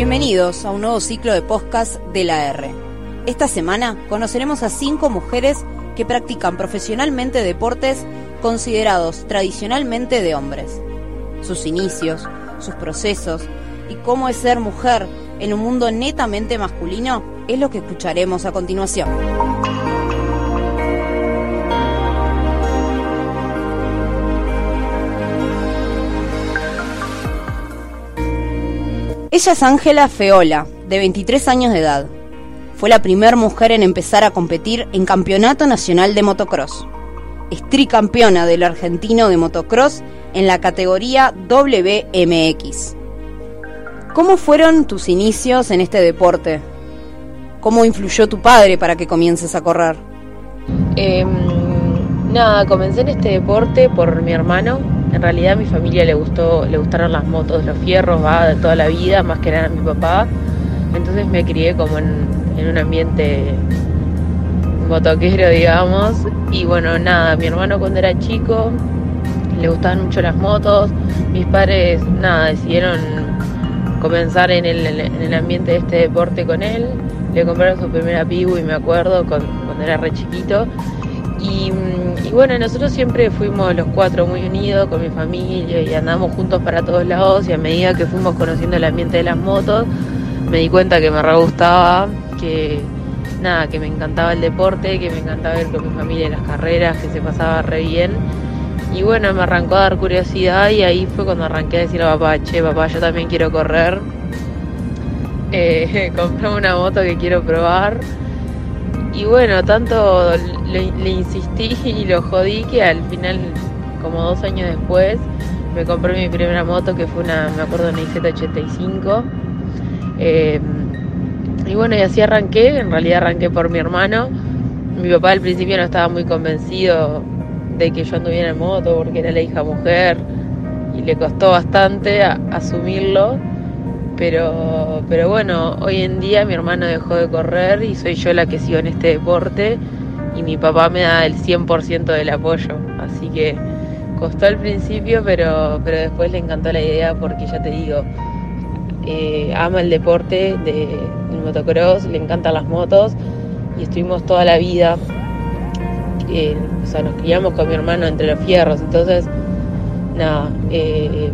Bienvenidos a un nuevo ciclo de podcast de la R. Esta semana conoceremos a cinco mujeres que practican profesionalmente deportes considerados tradicionalmente de hombres. Sus inicios, sus procesos y cómo es ser mujer en un mundo netamente masculino es lo que escucharemos a continuación. Ella es Ángela Feola, de 23 años de edad. Fue la primera mujer en empezar a competir en Campeonato Nacional de Motocross. Es tricampeona del argentino de motocross en la categoría WMX. ¿Cómo fueron tus inicios en este deporte? ¿Cómo influyó tu padre para que comiences a correr? Em, nada, comencé en este deporte por mi hermano. En realidad a mi familia le gustó, le gustaron las motos, los fierros, va de toda la vida, más que nada a mi papá. Entonces me crié como en, un ambiente motoquero, digamos. Y bueno, nada, mi hermano cuando era chico le gustaban mucho las motos. Mis padres, nada, decidieron comenzar en el, en el ambiente de este deporte con él. Le compraron su primera Pibu y me acuerdo cuando era re chiquito. Y, y, bueno, nosotros siempre fuimos los cuatro muy unidos con mi familia y andamos juntos para todos lados y a medida que fuimos conociendo el ambiente de las motos, me di cuenta que me re gustaba, que nada, que me encantaba el deporte, que me encantaba ir con mi familia en las carreras, que se pasaba re bien. Y bueno, me arrancó a dar curiosidad y ahí fue cuando arranqué a decir a papá, che, papá, yo también quiero correr. Eh, compré una moto que quiero probar. Y bueno, tanto le, insistí y lo jodí que al final, como dos años después, me compré mi primera moto que fue una, me acuerdo, una IZ85. Eh, y bueno, y así arranqué, en realidad arranqué por mi hermano. Mi papá al principio no estaba muy convencido de que yo anduviera en moto porque era la hija mujer y le costó bastante asumirlo. Pero, pero bueno, hoy en día mi hermano dejó de correr y soy yo la que sigo en este deporte y mi papá me da el 100% del apoyo. Así que costó al principio, pero, pero después le encantó la idea porque ya te digo, eh, ama el deporte de, del motocross, le encantan las motos y estuvimos toda la vida, eh, o sea, nos criamos con mi hermano entre los fierros, entonces, nada, eh,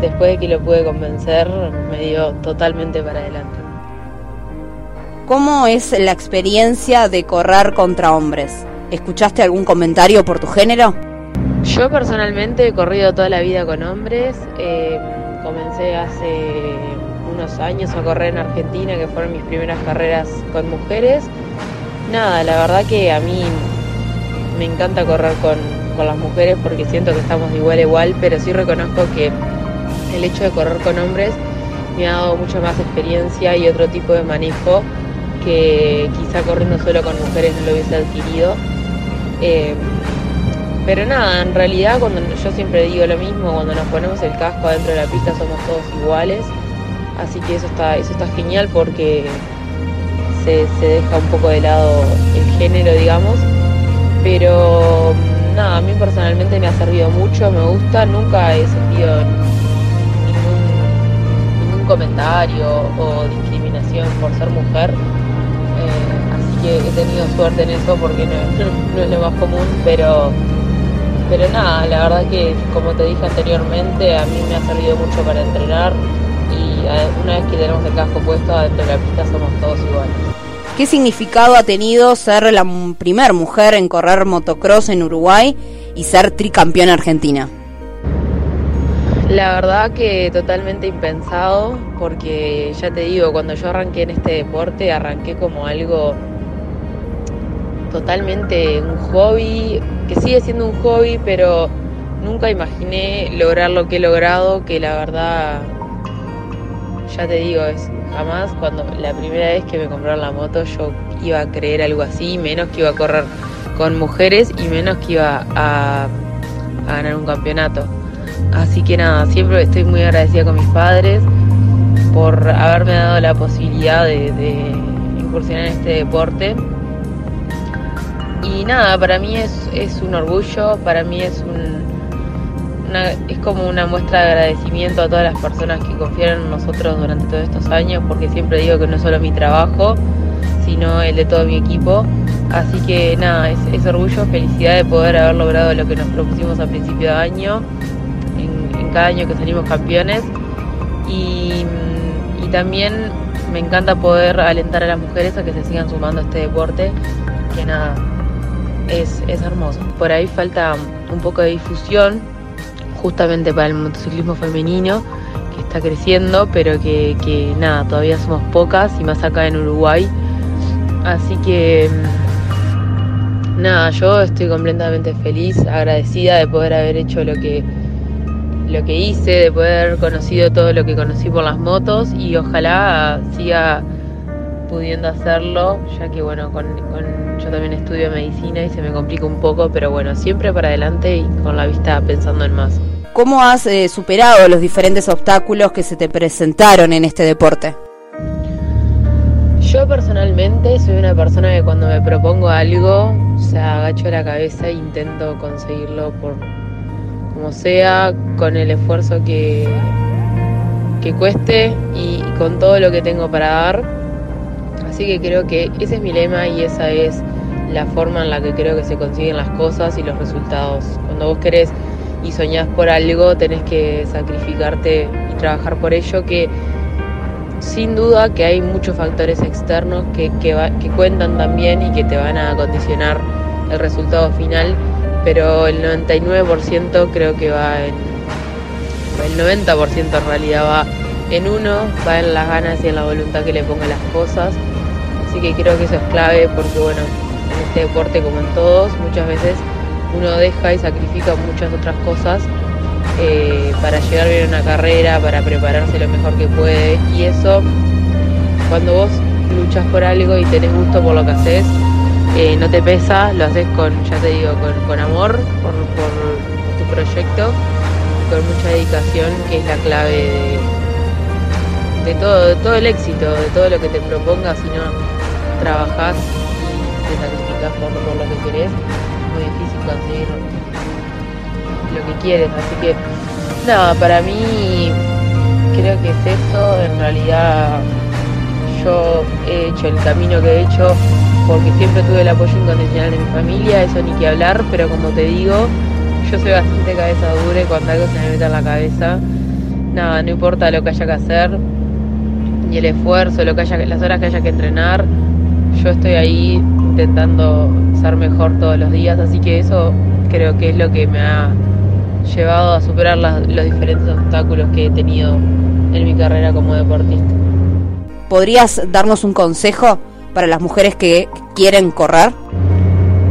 después de que lo pude convencer, me dio totalmente para adelante. ¿Cómo es la experiencia de correr contra hombres? ¿Escuchaste algún comentario por tu género? Yo personalmente he corrido toda la vida con hombres. Eh, comencé hace unos años a correr en Argentina, que fueron mis primeras carreras con mujeres. Nada, la verdad que a mí me encanta correr con, con las mujeres porque siento que estamos de igual a igual, pero sí reconozco que el hecho de correr con hombres me ha dado mucha más experiencia y otro tipo de manejo que quizá corriendo solo con mujeres no lo hubiese adquirido. Eh, pero nada, en realidad cuando yo siempre digo lo mismo, cuando nos ponemos el casco adentro de la pista somos todos iguales. Así que eso está, eso está genial porque se, se deja un poco de lado el género, digamos. Pero nada, a mí personalmente me ha servido mucho, me gusta, nunca he sentido comentario o discriminación por ser mujer. Eh, así que he tenido suerte en eso porque no, es lo más común, pero pero nada, la verdad que como te dije anteriormente, a mí me ha servido mucho para entrenar y una vez que tenemos el casco puesto adentro de la pista somos todos iguales. ¿Qué significado ha tenido ser la primer mujer en correr motocross en Uruguay y ser tricampeona argentina? La verdad que totalmente impensado, porque ya te digo, cuando yo arranqué en este deporte, arranqué como algo totalmente un hobby, que sigue siendo un hobby, pero nunca imaginé lograr lo que he logrado, que la verdad, ya te digo, es jamás cuando la primera vez que me compraron la moto yo iba a creer algo así, menos que iba a correr con mujeres y menos que iba a, a ganar un campeonato. Así que nada, siempre estoy muy agradecida con mis padres por haberme dado la posibilidad de, incursionar en este deporte y nada, para mí es, es un orgullo, para mí es un es como una muestra de agradecimiento a todas las personas que confiaron en nosotros durante todos estos años, porque siempre digo que no es solo mi trabajo, sino el de todo mi equipo. Así que nada, es, orgullo, felicidad de poder haber logrado lo que nos propusimos a principio de año, cada año que salimos campeones. Y, también me encanta poder alentar a las mujeres a que se sigan sumando a este deporte, que nada, es, es hermoso. Por ahí falta un poco de difusión, justamente para el motociclismo femenino, que está creciendo, pero que, que nada, todavía somos pocas y más acá en Uruguay. Así que nada, yo estoy completamente feliz, agradecida de poder haber hecho lo que lo que hice, de poder conocido todo lo que conocí por las motos y ojalá siga pudiendo hacerlo, ya que bueno, con, yo también estudio medicina y se me complica un poco, pero bueno, siempre para adelante y con la vista pensando en más. ¿Cómo has eh, superado los diferentes obstáculos que se te presentaron en este deporte? Yo personalmente soy una persona que cuando me propongo algo, o sea, agacho la cabeza e intento conseguirlo por como sea, con el esfuerzo que, que cueste y con todo lo que tengo para dar. Así que creo que ese es mi lema y esa es la forma en la que creo que se consiguen las cosas y los resultados. Cuando vos querés y soñás por algo, tenés que sacrificarte y trabajar por ello, que sin duda que hay muchos factores externos que, que, cuentan también y que te van a condicionar el resultado final, pero el 99% creo que va en, el 90% en realidad va en uno, va en las ganas y en la voluntad que le ponga las cosas, así que creo que eso es clave porque bueno, en este deporte como en todos, muchas veces uno deja y sacrifica muchas otras cosas eh, para llegar bien a una carrera, para prepararse lo mejor que puede. Y eso, cuando vos luchas por algo y tenés gusto por lo que haces, eh, no te pesa, lo haces con, ya te digo, con, amor por, tu proyecto, con mucha dedicación, que es la clave de, todo, todo el éxito, de todo lo que te propongas, si no trabajás y te sacrificas por, por lo que querés muy difícil conseguir lo que quieres. Así que, nada, para mí creo que es eso. En realidad, yo he hecho el camino que he hecho porque siempre tuve el apoyo incondicional de mi familia, eso ni que hablar, pero como te digo, yo soy bastante cabeza dura y cuando algo se me mete en la cabeza, nada, no importa lo que haya que hacer, ni el esfuerzo, lo que haya, las horas que haya que entrenar, yo estoy ahí intentando ser mejor todos los días, así que eso creo que es lo que me ha llevado a superar los diferentes obstáculos que he tenido en mi carrera como deportista. ¿Podrías darnos un consejo para las mujeres que quieren correr?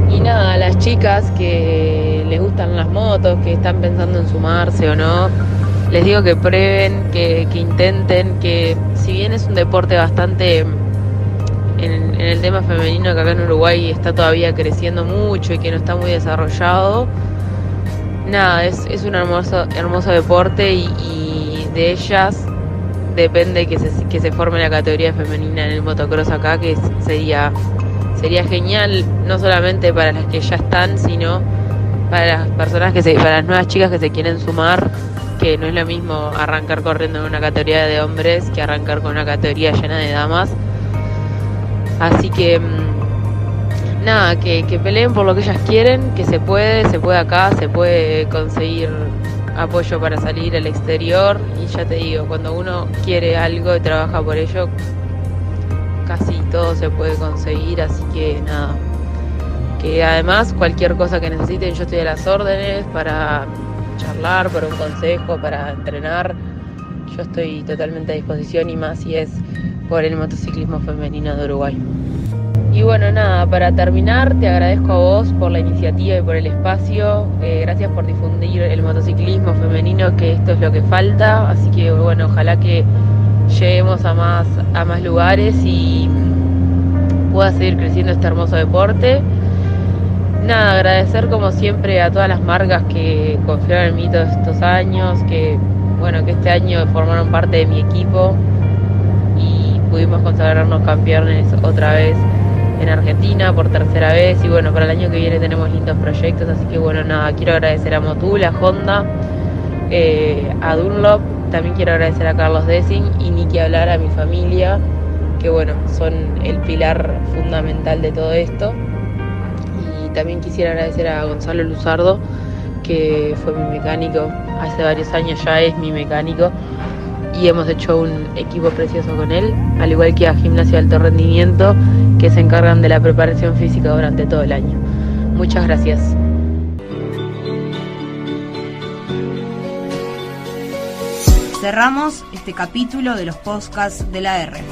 Y nada, las chicas que les gustan las motos, que están pensando en sumarse o no, les digo que prueben, que, intenten, que si bien es un deporte bastante en, el tema femenino que acá en Uruguay está todavía creciendo mucho y que no está muy desarrollado, nada, es, es un hermoso, hermoso deporte y, de ellas depende que se, que se forme la categoría femenina en el motocross acá, que sería, sería genial, no solamente para las que ya están, sino para las personas que se, para las nuevas chicas que se quieren sumar que no es lo mismo arrancar corriendo en una categoría de hombres que arrancar con una categoría llena de damas. Así que mm, nada, que, que, peleen por lo que ellas quieren, que se puede, se puede acá, se puede conseguir apoyo para salir al exterior y ya te digo, cuando uno quiere algo y trabaja por ello, casi todo se puede conseguir, así que nada. Que además cualquier cosa que necesiten yo estoy a las órdenes para charlar, por un consejo, para entrenar. Yo estoy totalmente a disposición y más si es por el motociclismo femenino de Uruguay. Y bueno, nada, para terminar, te agradezco a vos por la iniciativa y por el espacio. Eh, gracias por difundir el motociclismo femenino, que esto es lo que falta. Así que bueno, ojalá que lleguemos a más, a más lugares y pueda seguir creciendo este hermoso deporte. Nada, agradecer como siempre a todas las marcas que confiaron en mí todos estos años, que bueno, que este año formaron parte de mi equipo y pudimos consagrarnos campeones otra vez en Argentina por tercera vez y bueno, para el año que viene tenemos lindos proyectos, así que bueno, nada, quiero agradecer a Motul, a Honda, eh, a Dunlop, también quiero agradecer a Carlos Dessing y ni que hablar a mi familia, que bueno, son el pilar fundamental de todo esto. Y también quisiera agradecer a Gonzalo Luzardo, que fue mi mecánico, hace varios años ya es mi mecánico y hemos hecho un equipo precioso con él, al igual que a Gimnasia de Alto Rendimiento, que se encargan de la preparación física durante todo el año. Muchas gracias. Cerramos este capítulo de los podcasts de la R.